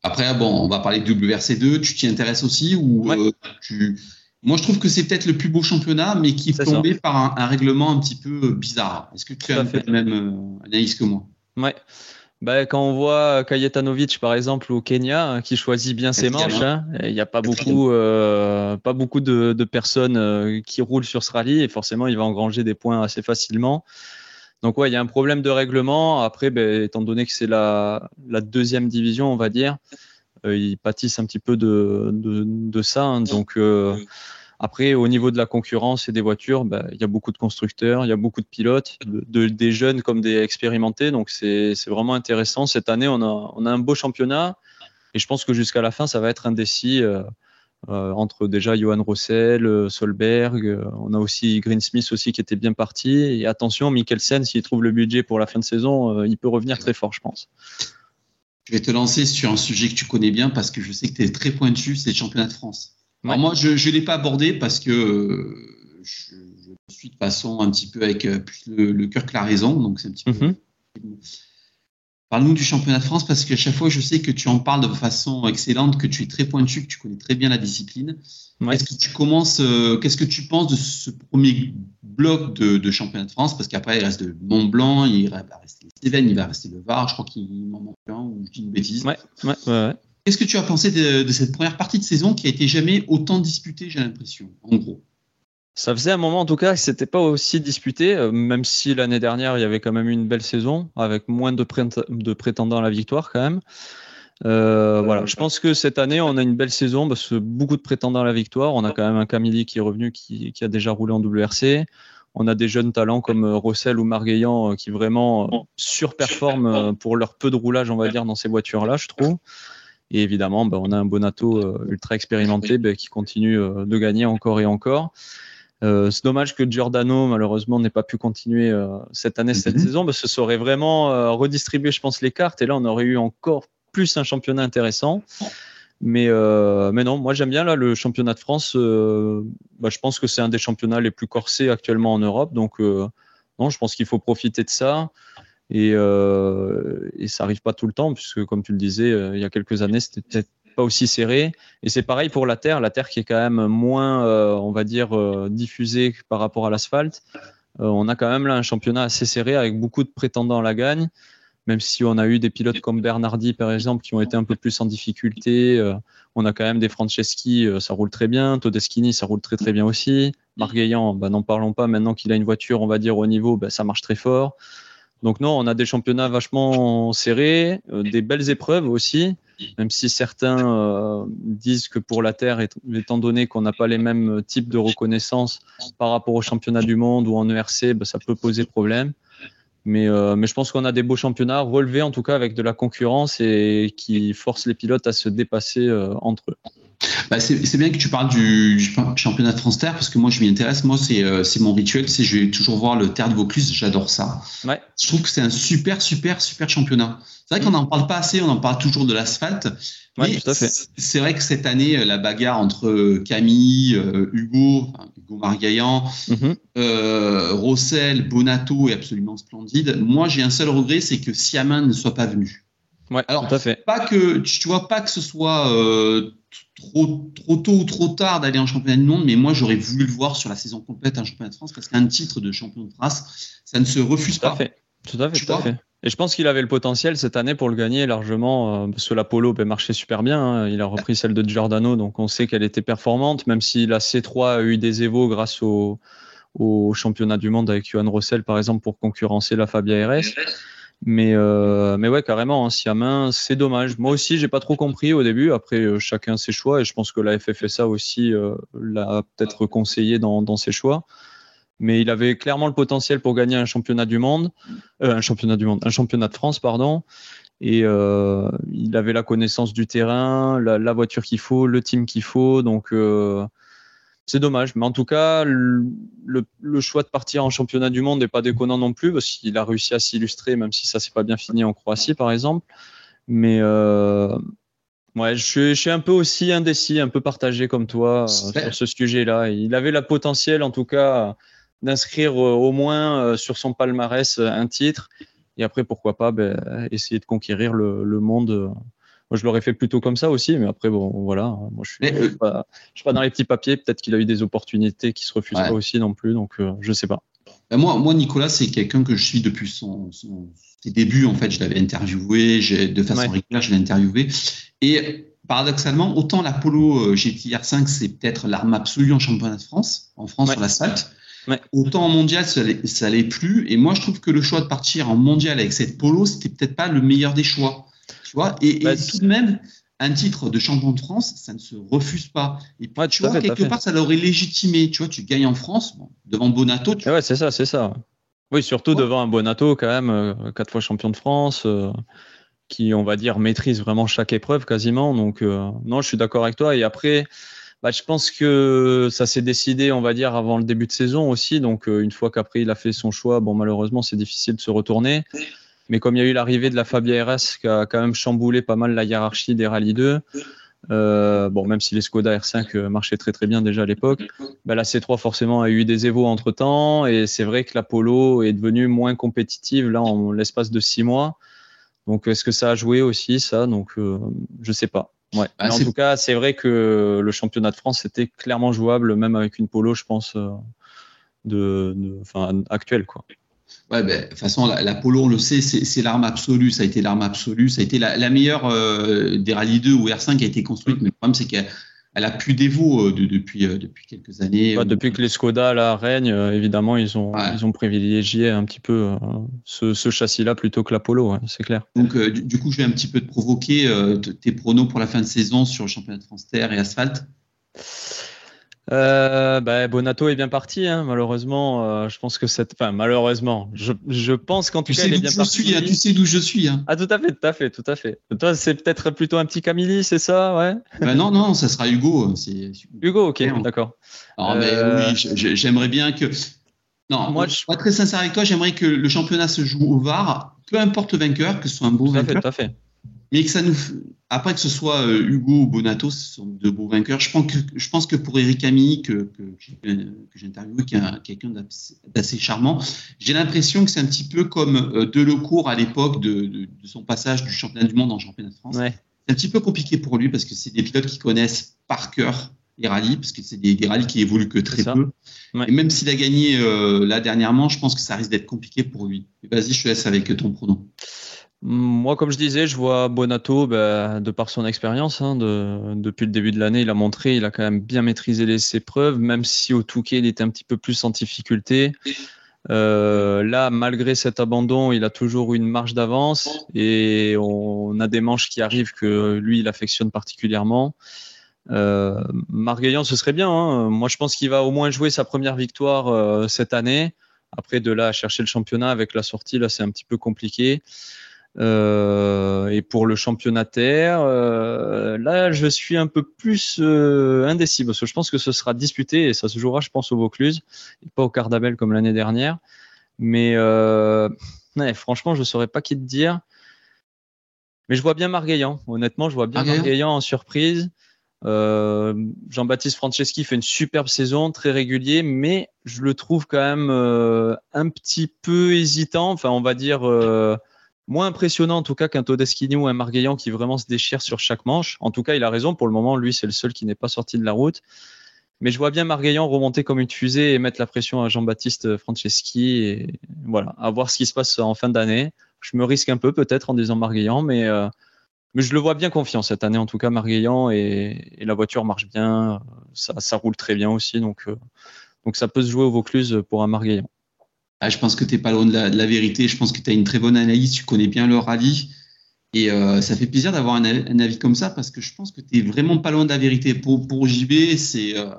Après, bon, on va parler de WRC2. Tu t'y intéresses aussi ou tu moi, je trouve que c'est peut-être le plus beau championnat, mais qui est, tombé par un, règlement un petit peu euh, bizarre. Est-ce que tu as fait la même euh, analyse que moi? Ouais. Bah, quand on voit Kajetanovic, par exemple, au Kenya, hein, qui choisit bien ses manches, hein, il n'y a pas beaucoup, euh, pas beaucoup de, personnes qui roulent sur ce rallye et forcément, il va engranger des points assez facilement. Donc, ouais, il y a un problème de règlement. Après, ben, étant donné que c'est la, deuxième division, on va dire, euh, ils pâtissent un petit peu de, ça. Hein. donc, euh, après, au niveau de la concurrence et des voitures, bah, il y a beaucoup de constructeurs, il y a beaucoup de pilotes, de, des jeunes comme des expérimentés. Donc, c'est vraiment intéressant. Cette année, on a, un beau championnat. Et je pense que jusqu'à la fin, ça va être indécis euh, euh, entre déjà Johan Rossel, Solberg. on a aussi Greensmith aussi qui était bien parti. Et attention, Mikkelsen, s'il trouve le budget pour la fin de saison, il peut revenir très fort, je pense. Je vais te lancer sur un sujet que tu connais bien parce que je sais que tu es très pointu, c'est le championnat de France. Alors moi, je ne l'ai pas abordé parce que euh, je, suis de façon un petit peu avec euh, plus le, cœur que la raison, donc c'est un petit peu. Parle-nous du championnat de France parce qu'à chaque fois, je sais que tu en parles de façon excellente, que tu es très pointu, que tu connais très bien la discipline. Est-ce que tu commences euh, Qu'est-ce que tu penses de ce premier bloc de, championnat de France? Parce qu'après, il reste le Mont Blanc, il va rester les Cévennes, il va rester le Var. Je crois qu'il m'en manque un ou je dis une bêtise. Ouais, ouais, ouais. Qu'est-ce que tu as pensé de, de, cette première partie de saison qui a été jamais autant disputée, j'ai l'impression, en gros? Ça faisait un moment en tout cas que c'était pas aussi disputé, euh, même si l'année dernière il y avait quand même une belle saison avec moins de, prétendants à la victoire quand même. Euh, voilà, je pense que cette année on a une belle saison parce que beaucoup de prétendants à la victoire. On a quand même un Camille qui est revenu, qui, a déjà roulé en WRC. On a des jeunes talents comme euh, Rossel ou Margueillan qui vraiment surperforment pour leur peu de roulage, on va dire, dans ces voitures-là, je trouve. Et évidemment, ben, on a un Bonato ultra expérimenté ben, qui continue de gagner encore et encore. C'est dommage que Giordano, malheureusement, n'ait pas pu continuer cette année, cette mhm. saison, parce que ça aurait vraiment redistribué, je pense, les cartes. Et là, on aurait eu encore plus un championnat intéressant. Mais, mais non, moi j'aime bien là le championnat de France. Bah, je pense que c'est un des championnats les plus corsés actuellement en Europe. Donc non, je pense qu'il faut profiter de ça. Et, et ça n'arrive pas tout le temps, puisque comme tu le disais, il y a quelques années, c'était peut-être pas aussi serré. Et c'est pareil pour la terre, la terre qui est quand même moins, euh, on va dire, euh, diffusée par rapport à l'asphalte. Euh, on a quand même là un championnat assez serré avec beaucoup de prétendants à la gagne. Même si on a eu des pilotes comme Bernardi, par exemple, qui ont été un peu plus en difficulté, on a quand même des Franceschi, ça roule très bien. Todeschini, ça roule très très bien aussi. Margueillan, bah, n'en parlons pas. Maintenant qu'il a une voiture, on va dire, au niveau, bah, ça marche très fort. Donc non, on a des championnats vachement serrés, des belles épreuves aussi même si certains euh, disent que pour la Terre, étant donné qu'on n'a pas les mêmes types de reconnaissance par rapport au championnat du monde ou en ERC, bah, ça peut poser problème. Mais, euh, mais je pense qu'on a des beaux championnats relevés en tout cas avec de la concurrence et qui forcent les pilotes à se dépasser euh, entre eux. Bah, c'est bien que tu parles du, championnat de France Terre parce que moi je m'y intéresse. Moi c'est euh, mon rituel, c'est je vais toujours voir le Terre de Vaucluse. J'adore ça. Ouais. Je trouve que c'est un super super super championnat. C'est vrai qu'on n'en parle pas assez. On en parle toujours de l'asphalte. Ouais, c'est vrai que cette année euh, la bagarre entre euh, Camille, Hugo, Hugo Margaillan, mm-hmm. Rossel, Bonato est absolument splendide. Moi j'ai un seul regret, c'est que Siamin ne soit pas venu. Ouais, Alors, tout à fait. Pas que tu vois pas que ce soit trop, trop tôt ou trop tard d'aller en championnat du monde, mais moi j'aurais voulu le voir sur la saison complète en championnat de France parce qu'un titre de champion de France, ça ne se refuse tout pas. fait. Tout à fait, tout à fait. Et je pense qu'il avait le potentiel cette année pour le gagner largement, euh, parce que la Polo ben, marchait super bien. Hein. Il a repris celle de Giordano, donc on sait qu'elle était performante, même si la C3 a eu des évos grâce au, au championnat du monde avec Johan Rossel, par exemple, pour concurrencer la Fabia RS. Mais, euh, mais ouais, carrément, hein, main, c'est dommage. Moi aussi, j'ai pas trop compris au début. Après, euh, chacun ses choix. Et je pense que la FFSA aussi euh, l'a peut-être conseillé dans, dans, ses choix. Mais il avait clairement le potentiel pour gagner un championnat du monde, euh, un championnat du monde, un championnat de France, pardon. Et euh, il avait la connaissance du terrain, la, la voiture qu'il faut, le team qu'il faut. Donc, c'est dommage. Mais en tout cas, le, choix de partir en championnat du monde n'est pas déconnant non plus, parce qu'il a réussi à s'illustrer, même si ça s'est pas bien fini en Croatie, par exemple. Mais euh, ouais, je suis, un peu aussi indécis, un peu partagé comme toi euh, sur ce sujet-là. Il avait la potentiel, en tout cas, d'inscrire euh, au moins sur son palmarès un titre. Et après, pourquoi pas ben, essayer de conquérir le monde moi, je l'aurais fait plutôt comme ça aussi, mais après, bon, voilà. Moi, je suis, pas, suis pas dans les petits papiers. Peut-être qu'il a eu des opportunités qui se refusent pas aussi non plus, donc je euh, je sais pas. Ben, moi, moi, Nicolas, c'est quelqu'un que je suis depuis son, ses débuts. En fait, je l'avais interviewé, de façon régulière, je l'ai interviewé. Et paradoxalement, autant l'Apollo euh, GTR 5, c'est peut-être l'arme absolue en championnat de France, en France sur l'asphalte. Ouais. Autant en mondial, ça l'est plus. Et moi, je trouve que le choix de partir en mondial avec cette polo, c'était peut-être pas le meilleur des choix et, bah, tout de même, un titre de champion de France, ça ne se refuse pas. Et puis, tu vois, quelque part, ça l'aurait légitimé. Tu vois, tu gagnes en France, devant Bonato. Tu... Ouais, c'est ça, c'est ça. Oui, surtout devant un Bonato, quand même, euh, quatre fois champion de France, euh, qui, on va dire, maîtrise vraiment chaque épreuve quasiment. Donc, euh, non, je suis d'accord avec toi. Et après, bah, je pense que ça s'est décidé, on va dire, avant le début de saison aussi. Donc, une fois qu'après il a fait son choix, bon, malheureusement, c'est difficile de se retourner. Mais comme il y a eu l'arrivée de la Fabia RS qui a quand même chamboulé pas mal la hiérarchie des Rallye 2, euh, bon, même si les Skoda R5 euh, marchaient très très bien déjà à l'époque, bah, la C3 forcément a eu des évos entre temps et c'est vrai que la Polo est devenue moins compétitive là en l'espace de six mois. Donc est-ce que ça a joué aussi ça? Donc euh, je sais pas. Ouais. Bah, en tout cas, c'est vrai que le championnat de France était clairement jouable, même avec une Polo, je pense, de, de, enfin, actuelle quoi. Ouais, ben, de toute façon, la, Polo, on le sait, c'est l'arme absolue. Ça a été l'arme absolue. Ça a été la, meilleure euh, des Rallye 2 ou R5 a été construite. Mais le problème, c'est qu'elle elle a plus d'évo euh, depuis, euh, depuis quelques années. depuis que les Skoda là, règnent, évidemment, ils ont, ils ont privilégié un petit peu ce, ce châssis-là plutôt que l'Apollo, c'est clair. Donc, du, coup, je vais un petit peu te provoquer tes pronos pour la fin de saison sur le championnat de France Terre et Asphalte. Euh, bah, Bonato est bien parti, hein, malheureusement. Euh, je pense que cette, enfin malheureusement, je, je pense qu'en tout cas il est bien parti. Suis, hein, tu sais d'où je suis. Hein. Ah tout à fait, tout à fait, tout à fait. Toi c'est peut-être plutôt un petit Camille, c'est ça, ouais? Bah, non non, ça sera Hugo. Hugo, ok, d'accord. Euh... oui, j'aimerais bien que. Non, moi, je... suis très sincère avec toi, j'aimerais que le championnat se joue au VAR, peu importe le vainqueur, que ce soit un beau vainqueur. Tout à fait, tout à fait mais que ça nous après que ce soit euh, Hugo ou Bonato, ce sont de beaux vainqueurs. Je pense que je pense que pour Eric Camille que, que, j'ai interviewé, qui est quelqu'un d'assez charmant, j'ai l'impression que c'est un petit peu comme euh, Delecourt à l'époque de, de, de, son passage du championnat du monde en championnat de France. Ouais. C'est un petit peu compliqué pour lui parce que c'est des pilotes qui connaissent par cœur les rallyes, parce que c'est des, des, rallyes qui évoluent que très peu. Ouais. Et même s'il a gagné euh, là dernièrement, je pense que ça risque d'être compliqué pour lui. Vas-y, je te laisse avec ton pronom. Moi, comme je disais, je vois Bonato, ben, de par son expérience, hein, de, depuis le début de l'année, il a montré, il a quand même bien maîtrisé les, épreuves, même si au Touquet, il était un petit peu plus en difficulté. Euh, là, malgré cet abandon, il a toujours une marge d'avance et on a des manches qui arrivent que lui, il affectionne particulièrement. Euh, Margueillan, ce serait bien. Hein. Moi, je pense qu'il va au moins jouer sa première victoire euh, cette année. Après, de là à chercher le championnat avec la sortie, là, c'est un petit peu compliqué. Euh, et pour le championnat terre, euh, là, je suis un peu plus euh, indécis parce que je pense que ce sera disputé et ça se jouera, je pense, au Vaucluse et pas au Cardabel comme l'année dernière. Mais ouais, franchement, je saurais pas qui te dire. Mais je vois bien Margueillan. Honnêtement, je vois bien Margueillan en surprise. Jean-Baptiste Franceschi fait une superbe saison, très régulier, mais je le trouve quand même un petit peu hésitant. Enfin, on va dire moins impressionnant en tout cas qu'un Todeschini ou un Margueillan qui vraiment se déchire sur chaque manche. En tout cas, il a raison. Pour le moment, lui, c'est le seul qui n'est pas sorti de la route. Mais je vois bien Margueillan remonter comme une fusée et mettre la pression à Jean-Baptiste Franceschi. Voilà, à voir ce qui se passe en fin d'année. Je me risque un peu peut-être en disant Margueillan, mais, euh, mais je le vois bien confiant cette année en tout cas, Margueillan. Et, la voiture marche bien. Ça, roule très bien aussi. Donc, euh, donc ça peut se jouer au Vaucluse pour un Margueillan. Ah, je pense que tu n'es pas loin de la, vérité. Je pense que tu as une très bonne analyse. Tu connais bien le rallye. Et euh, ça fait plaisir d'avoir un, avis comme ça parce que je pense que tu n'es vraiment pas loin de la vérité. Pour, pour JB, c'est. Euh,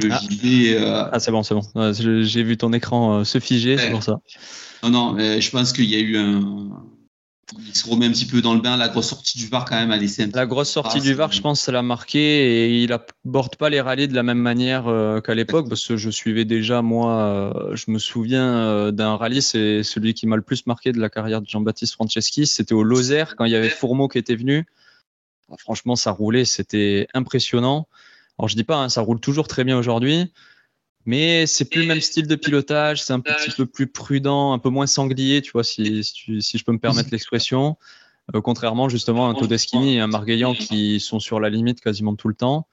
le ah. JB. Euh, ah, c'est bon, c'est bon. J'ai vu ton écran se figer, c'est pour ça. Non, non, je pense qu'il y a eu un, il se remet un petit peu dans le bain. La grosse sortie du VAR, quand même, a laissé un La grosse sortie du VAR, je pense, ça l'a marqué et il aborde pas les rallyes de la même manière euh, qu'à l'époque parce que je suivais déjà, moi, euh, je me souviens euh, d'un rallye, c'est celui qui m'a le plus marqué de la carrière de Jean-Baptiste Franceschi. C'était au Lozère quand il y avait Fourmeau qui était venu. Franchement, ça roulait, c'était impressionnant. Alors, je dis pas, hein, ça roule toujours très bien aujourd'hui. Mais c'est plus le même style de pilotage, c'est un petit peu plus prudent, un peu moins sanglier, tu vois, si, si, je peux me permettre l'expression. Euh, contrairement justement à un Todeschini et un Margueillan qui sont sur la limite quasiment tout le temps.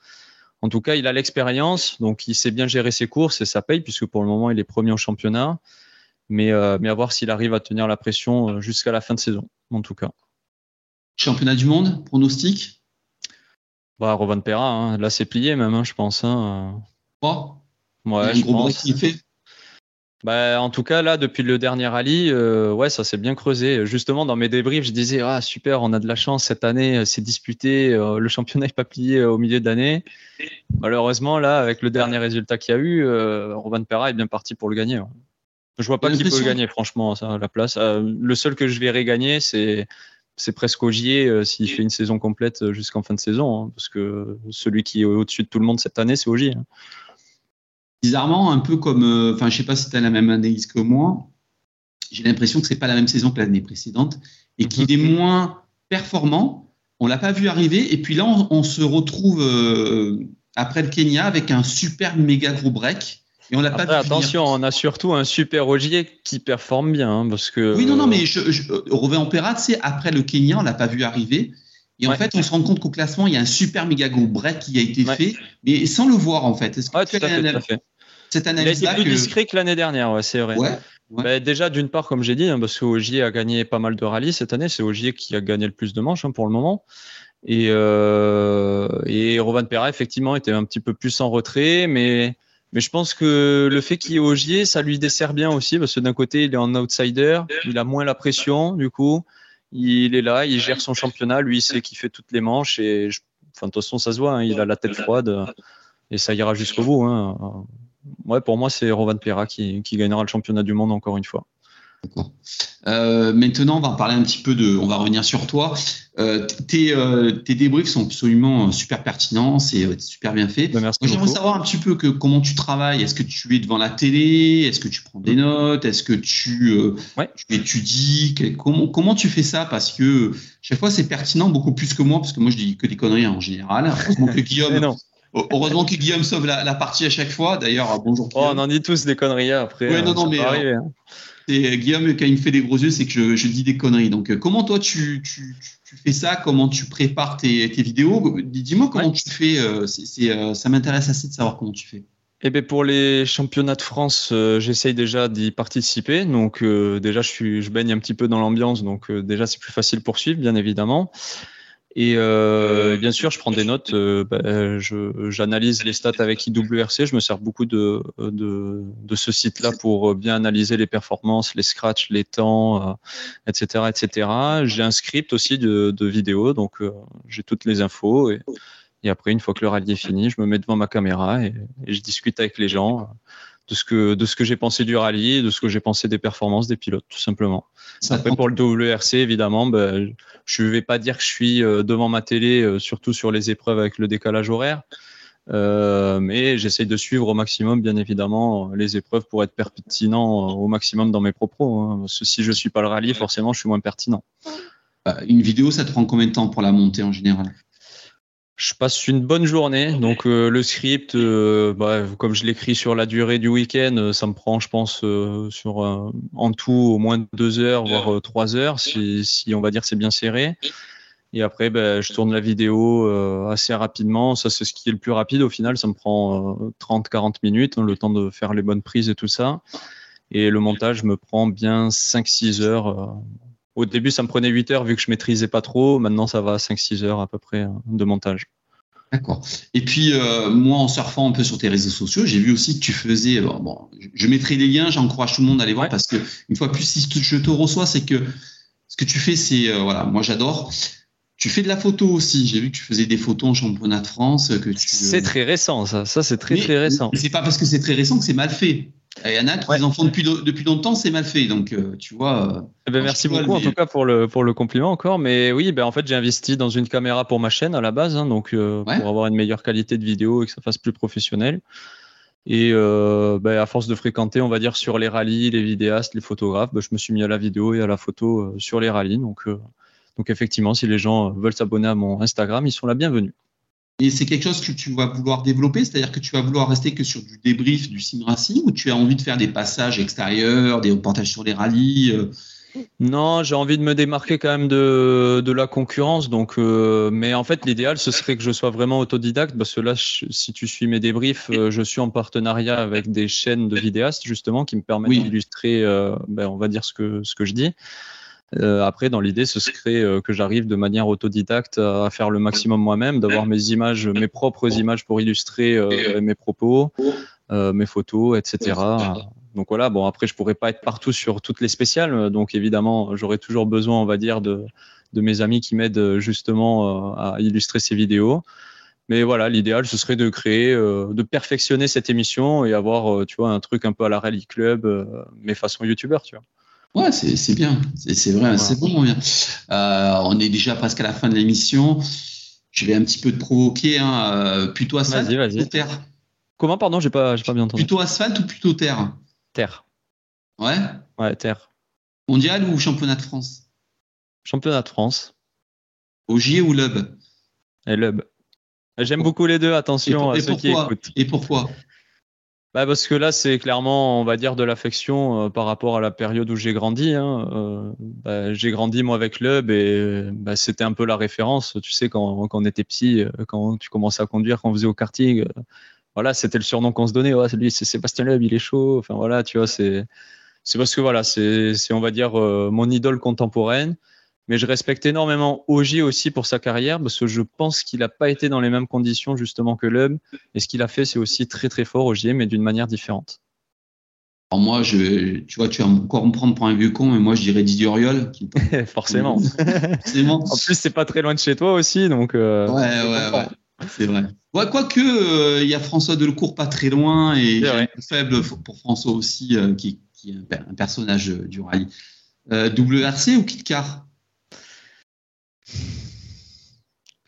En tout cas, il a l'expérience, donc il sait bien gérer ses courses et ça paye, puisque pour le moment, il est premier au championnat. Mais, euh, mais à voir s'il arrive à tenir la pression euh, jusqu'à la fin de saison, en tout cas. Championnat du monde, pronostic? Bah, Rovan Perra, hein. là c'est plié même, hein, je pense. Hein. Oh. Ouais, je pense. Bah, en tout cas, là, depuis le dernier rallye, euh, ouais, ça s'est bien creusé. Justement, dans mes débriefs, je disais, ah, super, on a de la chance cette année, euh, c'est disputé, euh, le championnat n'est pas plié au milieu d'année. Malheureusement, là, avec le dernier résultat qu'il y a eu, Robin Perra est bien parti pour le gagner. Je vois pas qui peut le gagner, franchement, ça, à la place. le seul que je verrai gagner, c'est c'est presque Ogier s'il fait une saison complète jusqu'en fin de saison, hein, parce que celui qui est au-dessus de tout le monde cette année, c'est Ogier. Hein bizarrement, un peu comme, euh, enfin, je sais pas si tu as la même analyse que moi, j'ai l'impression que c'est pas la même saison que l'année précédente et qu'il est moins performant. On l'a pas vu arriver. Et puis là, on, se retrouve euh, après le Kenya avec un super méga gros break. Et on l'a pas vu attention, on a surtout un super Ogier qui performe bien, hein, parce que. Oui, non, non, mais je, je, c'est après le Kenya, on l'a pas vu arriver. Et en fait, on se rend compte qu'au classement, il y a un super méga gros break qui a été fait, mais sans le voir en fait. Est-ce que tu as fait, cette analyse Il a été plus discret que l'année dernière, ouais, c'est vrai. Bah, déjà, d'une part, comme j'ai dit, hein, parce que Ogier a gagné pas mal de rallyes cette année, c'est Ogier qui a gagné le plus de manches hein, pour le moment. Et, euh, et Rovan Perra, effectivement, était un petit peu plus en retrait, mais, mais je pense que le fait qu'il y ait Ogier, ça lui dessert bien aussi, parce que d'un côté, il est en outsider, il a moins la pression, du coup, il est là, il gère son championnat, lui, il sait qu'il fait toutes les manches, et Enfin, de toute façon, ça se voit, hein, il a la tête froide et ça ira jusqu'au bout. Hein. Ouais, pour moi, c'est Rovan Pera qui, qui gagnera le championnat du monde encore une fois. Euh, maintenant, on va parler un petit peu de. On va revenir sur toi. Euh, tes, euh, tes, débriefs sont absolument super pertinents, c'est super bien fait. Ben, j'aimerais savoir un petit peu que, comment tu travailles. Est-ce que tu es devant la télé? Est-ce que tu prends des notes? Est-ce que tu, tu étudies? Comment, comment tu fais ça? Parce que chaque fois, c'est pertinent beaucoup plus que moi, parce que moi, je dis que des conneries en général. Heureusement que Guillaume. Heureusement que Guillaume sauve la, partie à chaque fois. D'ailleurs, bonjour. Oh, on en dit tous des conneries après. Ouais, non, non, mais hein. C'est Guillaume, quand il me fait des gros yeux, c'est que je, dis des conneries. Donc, euh, comment toi, tu, fais ça? Comment tu prépares tes, vidéos? Dis-moi comment tu fais. Euh, euh, ça m'intéresse assez de savoir comment tu fais. Eh bien, pour les championnats de France, j'essaye déjà d'y participer. Donc, déjà, je, suis, je baigne un petit peu dans l'ambiance. Donc, déjà, c'est plus facile pour suivre, bien évidemment. Et euh, bien sûr, je prends des notes. Euh, bah, J'analyse les stats avec IWRC. Je me sers beaucoup de, de, de ce site-là pour bien analyser les performances, les scratchs, les temps, euh, etc., etc. J'ai un script aussi de, de vidéo, donc euh, j'ai toutes les infos. Et, et, après, une fois que le rallye est fini, je me mets devant ma caméra et, et je discute avec les gens de ce que de ce que j'ai pensé du rallye, de ce que j'ai pensé des performances des pilotes, tout simplement. Après pour le WRC, évidemment, ben, je vais pas dire que je suis euh, devant ma télé, euh, surtout sur les épreuves avec le décalage horaire, euh, mais j'essaye de suivre au maximum, bien évidemment, les épreuves pour être pertinent au maximum dans mes propos. Hein. si je suis pas le rallye, forcément, je suis moins pertinent. Une vidéo, ça te prend combien de temps pour la monter en général? Je passe une bonne journée. Donc euh, le script, euh, bah, comme je l'écris sur la durée du week-end, euh, ça me prend, je pense, sur en tout au moins deux heures, voire trois heures, si, si, on va dire c'est bien serré. Et après, bah, je tourne la vidéo assez rapidement. Ça, c'est ce qui est le plus rapide. Au final, ça me prend 30-40 minutes, hein, le temps de faire les bonnes prises et tout ça. Et le montage me prend bien 5-6 heures. Au début, ça me prenait 8 heures vu que je maîtrisais pas trop. Maintenant, ça va à 5-6 heures à peu près hein, de montage. D'accord. Et puis, euh, moi, en surfant un peu sur tes réseaux sociaux, j'ai vu aussi que tu faisais. Euh, bon, je mettrai les liens, j'encourage tout le monde à aller voir parce que, une fois plus, si je te reçois, c'est que ce que tu fais, c'est. Euh, voilà, moi, j'adore. Tu fais de la photo aussi. J'ai vu que tu faisais des photos en championnat de France. que C'est très récent, ça. Ça, c'est très, très récent. C'est pas parce que c'est très récent que c'est mal fait. Il y en a qui ouais. en font depuis, depuis longtemps, c'est mal fait. Donc, euh, tu vois. Euh, eh ben, merci beaucoup, en tout cas, pour le, pour le compliment encore. Mais oui, ben, en fait, j'ai investi dans une caméra pour ma chaîne à la base, hein, donc euh, pour avoir une meilleure qualité de vidéo et que ça fasse plus professionnel. Et ben, à force de fréquenter, on va dire, sur les rallyes, les vidéastes, les photographes, ben, je me suis mis à la vidéo et à la photo sur les rallyes. Donc, donc, effectivement, si les gens veulent s'abonner à mon Instagram, ils sont la bienvenue. Et c'est quelque chose que tu vas vouloir développer, c'est-à-dire que tu vas vouloir rester que sur du débrief du sim racing ou tu as envie de faire des passages extérieurs, des reportages sur les rallyes euh? Non, j'ai envie de me démarquer quand même de, de la concurrence. Donc, euh, mais en fait, l'idéal, ce serait que je sois vraiment autodidacte, parce que là, si tu suis mes débriefs, euh, je suis en partenariat avec des chaînes de vidéastes justement qui me permettent d'illustrer, ben, on va dire ce que ce que je dis. Euh, après, dans l'idée, ce serait euh, que j'arrive de manière autodidacte à faire le maximum moi-même, d'avoir mes images, mes propres images pour illustrer euh, mes propos, mes photos, etc. Donc voilà, bon, après, je pourrais pas être partout sur toutes les spéciales. Donc évidemment, j'aurais toujours besoin, on va dire, de, mes amis qui m'aident justement à illustrer ces vidéos. Mais voilà, l'idéal, ce serait de créer, de perfectionner cette émission et avoir, tu vois, un truc un peu à la Rally Club, mais façon YouTuber, tu vois. Ouais, c'est bien. C'est vrai, c'est bon. Bien. Euh, on est déjà presque à la fin de l'émission. Je vais un petit peu te provoquer. Hein, euh, plutôt asphalte ou terre? Comment, pardon J'ai pas, pas bien entendu. Plutôt asphalte ou plutôt terre? Terre. Ouais? Ouais, terre. Mondial ou championnat de France? Championnat de France. Ogier ou Lub Et Lub. J'aime beaucoup les deux, attention à ceux qui écoutent. Et pourquoi? Bah parce que là, c'est clairement, on va dire, de l'affection euh, par rapport à la période où j'ai grandi. Hein. Euh, bah, j'ai grandi moi avec Lub et bah, c'était un peu la référence. Tu sais, quand, quand on était petit, euh, quand tu commençais à conduire, quand on faisait au karting, voilà, c'était le surnom qu'on se donnait. Ouais, lui, c'est Sébastien Lub, il est chaud. Enfin voilà, tu vois, c'est c'est parce que voilà, c'est on va dire mon idole contemporaine. Mais je respecte énormément Ogier aussi pour sa carrière parce que je pense qu'il n'a pas été dans les mêmes conditions justement que Lub. Et ce qu'il a fait, c'est aussi très très fort Ogier, mais d'une manière différente. Alors moi, je, tu vois, tu vas encore me prendre pour un vieux con, mais moi, je dirais Didier Auriol. Forcément. Forcément. En plus, c'est pas très loin de chez toi aussi, donc. Euh, ouais, ouais, ouais. C'est vrai. Ouais, quoique, euh, il y a François Delcourt pas très loin et faible pour François aussi, euh, qui, qui, est un, personnage du rallye. WRC ou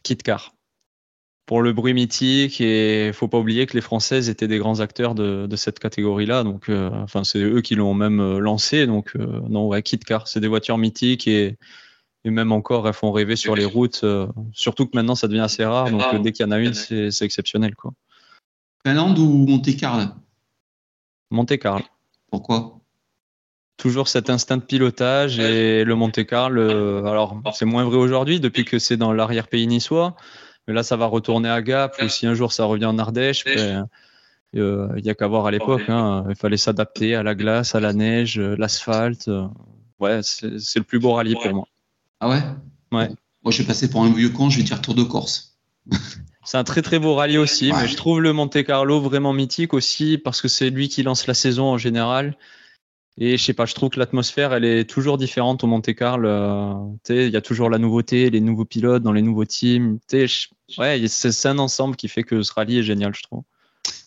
Kitcar Kitcar pour le bruit mythique et faut pas oublier que les Françaises étaient des grands acteurs de, cette catégorie-là. Donc, euh, enfin, c'est eux qui l'ont même euh, lancé. Donc, euh, non, ouais, Kit Car, c'est des voitures mythiques et, même encore, elles font rêver sur les routes. surtout que maintenant, ça devient assez rare. Donc, dès qu'il y en a une, c'est exceptionnel, quoi. Finlande ou Monte-Carlo Monte-Carlo. Pourquoi? Toujours cet instinct de pilotage et le Monte Carlo. alors, c'est moins vrai aujourd'hui depuis que c'est dans l'arrière-pays niçois. Mais là, ça va retourner à Gap. Ou si un jour ça revient en Ardèche, ben, euh, il n'y a qu'à voir à l'époque. Hein. il fallait s'adapter à la glace, à la neige, euh, l'asphalte. Ouais, c'est le plus beau rallye pour moi. Ah ouais? Ouais. Moi, je vais passer pour un vieux con, je vais dire Tour de Corse. c'est un très très beau rallye aussi, mais je trouve le Monte Carlo vraiment mythique aussi parce que c'est lui qui lance la saison en général. Et je sais pas, je trouve que l'atmosphère, elle est toujours différente au Monte Carlo. Euh, il y a toujours la nouveauté, les nouveaux pilotes dans les nouveaux teams. Ouais, c'est un ensemble qui fait que ce rallye est génial, je trouve.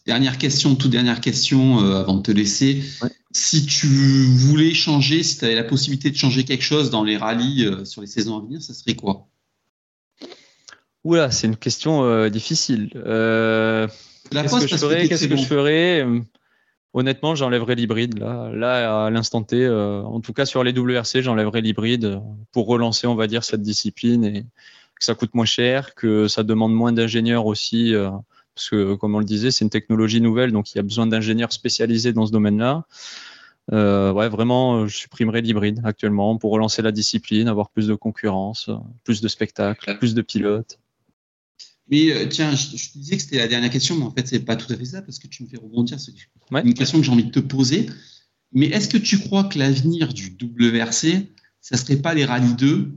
Dernière question, toute dernière question euh, avant de te laisser. Si tu voulais changer, si tu avais la possibilité de changer quelque chose dans les rallyes euh, sur les saisons à venir, ça serait quoi? Oula, c'est une question difficile. Qu'est-ce que je ferais Qu'est-ce que je ferais? Honnêtement, j'enlèverais l'hybride là, là à l'instant T. Euh, en tout cas sur les WRC, j'enlèverais l'hybride pour relancer, on va dire, cette discipline et que ça coûte moins cher, que ça demande moins d'ingénieurs aussi, euh, parce que comme on le disait, c'est une technologie nouvelle, donc il y a besoin d'ingénieurs spécialisés dans ce domaine-là. Euh, ouais, vraiment, je supprimerais l'hybride actuellement pour relancer la discipline, avoir plus de concurrence, plus de spectacles, plus de pilotes. Mais euh, tiens, je, te disais que c'était la dernière question, mais en fait, c'est pas tout à fait ça parce que tu me fais rebondir. C'est une question que j'ai envie de te poser. Mais est-ce que tu crois que l'avenir du WRC, ça serait pas les Rallye 2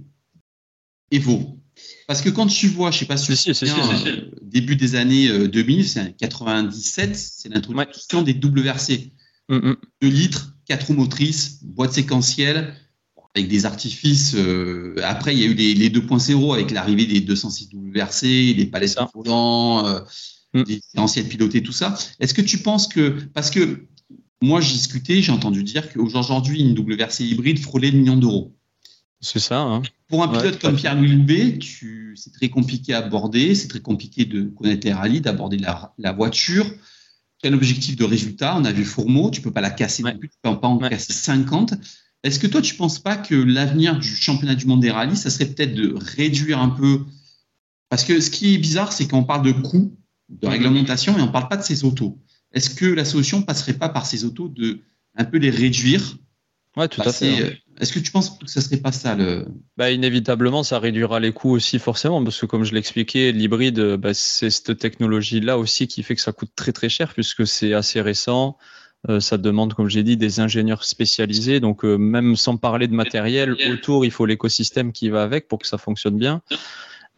Evo? Parce que quand tu vois, je sais pas si tu euh, début des années 2000, euh, c'est 97, c'est l'introduction des WRC. 2 litres, 4 roues motrices, boîte séquentielle, avec des artifices. Euh, après, il y a eu les, les 2.0 avec l'arrivée des 206 WRC, les palais volants, euh, mm. des anciennes pilotées, tout ça. Est-ce que tu penses que. Parce que moi, j'ai discuté, j'ai entendu dire qu'aujourd'hui, une WRC hybride frôlait le million d'euros. C'est ça. Hein. Pour un pilote comme Pierre-Louis B, c'est très compliqué à aborder, c'est très compliqué de connaître les rallyes, d'aborder la, la, voiture. Quel objectif de résultat On a vu Fourmeau, tu peux pas la casser non plus, tu peux pas en casser 50. Est-ce que toi, tu ne penses pas que l'avenir du championnat du monde des rallyes, ça serait peut-être de réduire un peu? Parce que ce qui est bizarre, c'est qu'on parle de coûts, de réglementation, et on ne parle pas de ces autos. Est-ce que la solution passerait pas par ces autos de un peu les réduire? Oui, tout à fait. Hein. Est-ce que tu penses que ce serait pas ça le bah, Inévitablement, ça réduira les coûts aussi forcément, parce que comme je l'expliquais, l'hybride, bah, c'est cette technologie-là aussi qui fait que ça coûte très très cher, puisque c'est assez récent. Euh, ça demande, comme j'ai dit, des ingénieurs spécialisés. Donc, euh, même sans parler de matériel, autour, il faut l'écosystème qui va avec pour que ça fonctionne bien.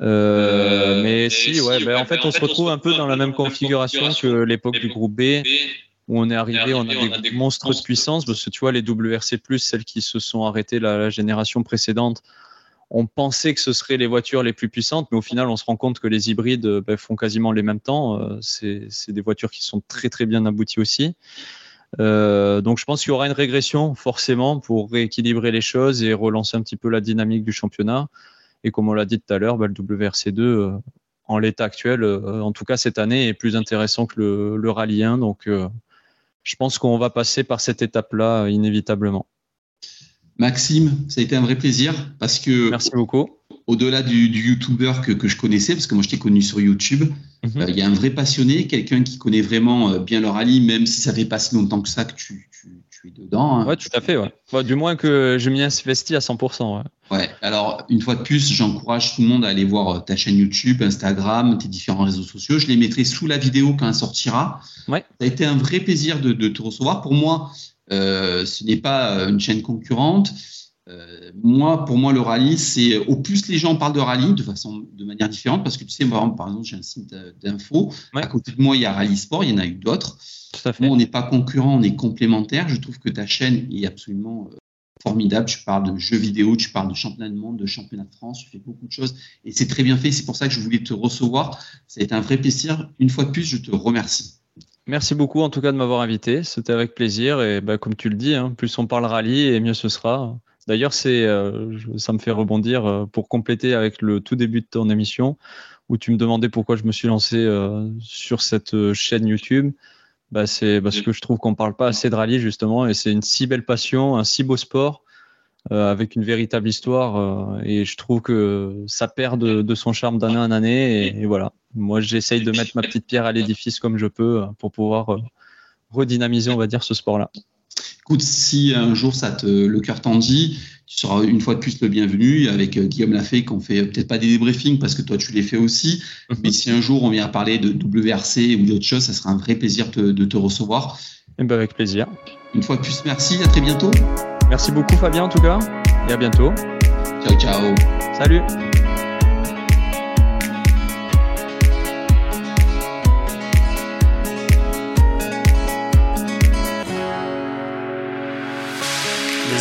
Euh, mais si, ouais, ben, en fait, on se retrouve un peu dans la même configuration que l'époque du groupe B, où on est arrivé, on a des monstres de puissance, parce que tu vois, les WRC+, celles qui se sont arrêtées la, génération précédente, on pensait que ce seraient les voitures les plus puissantes, mais au final, on se rend compte que les hybrides ben, font quasiment les mêmes temps. C'est des voitures qui sont très très bien abouties aussi. Euh, donc je pense qu'il y aura une régression forcément pour rééquilibrer les choses et relancer un petit peu la dynamique du championnat. Et comme on l'a dit tout à l'heure, bah, le WRC2 euh, en l'état actuel, euh, en tout cas cette année, est plus intéressant que le, le Rallye 1. Donc je pense qu'on va passer par cette étape-là inévitablement. Maxime, ça a été un vrai plaisir parce que. Merci beaucoup. Au-delà du, du YouTuber que, que, je connaissais, parce que moi je t'ai connu sur YouTube, mhm. euh, il y a un vrai passionné, quelqu'un qui connaît vraiment euh, bien le rallye, même si ça fait pas si longtemps que ça que tu, tu, tu es dedans. Hein. Ouais, tout à fait. Ouais. du moins que je m'y investis à 100%. Ouais. ouais. Alors, une fois de plus, j'encourage tout le monde à aller voir euh, ta chaîne YouTube, Instagram, tes différents réseaux sociaux. Je les mettrai sous la vidéo quand elle sortira. Ouais. Ça a été un vrai plaisir de, de te recevoir. Pour moi, euh, ce n'est pas une chaîne concurrente. Euh, moi, pour moi, le rallye, c'est au plus les gens parlent de rallye de façon, de manière différente, parce que tu sais, moi, par exemple, j'ai un site d'info. À côté de moi, il y a Rallye Sport, il y en a eu d'autres. On n'est pas concurrent, on est complémentaire. Je trouve que ta chaîne est absolument euh, formidable. Tu parles de jeux vidéo, tu parles de championnat de monde, de championnat de France, tu fais beaucoup de choses et c'est très bien fait. C'est pour ça que je voulais te recevoir. Ça a été un vrai plaisir. Une fois de plus, je te remercie. Merci beaucoup en tout cas de m'avoir invité. C'était avec plaisir et bah, comme tu le dis, hein, plus on parle rallye et mieux ce sera. D'ailleurs, c'est, euh, ça me fait rebondir euh, pour compléter avec le tout début de ton émission où tu me demandais pourquoi je me suis lancé euh, sur cette chaîne YouTube. Bah, c'est parce que je trouve qu'on parle pas assez de rallye justement et c'est une si belle passion, un si beau sport avec une véritable histoire et je trouve que ça perd de, son charme d'année en année et, voilà. Moi j'essaye de mettre ma petite pierre à l'édifice comme je peux pour pouvoir redynamiser on va dire ce sport-là. Écoute, si un jour ça te, le cœur t'en dit, tu seras une fois de plus le bienvenu avec euh, Guillaume Lafay qu'on fait peut-être pas des débriefings parce que toi tu les fais aussi. Mais si un jour on vient parler de WRC ou d'autres choses, ça sera un vrai plaisir de te recevoir. Et eh ben avec plaisir. Une fois de plus, merci. À très bientôt. Merci beaucoup Fabien en tout cas. Et à bientôt. Ciao, ciao. Salut.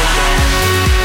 again.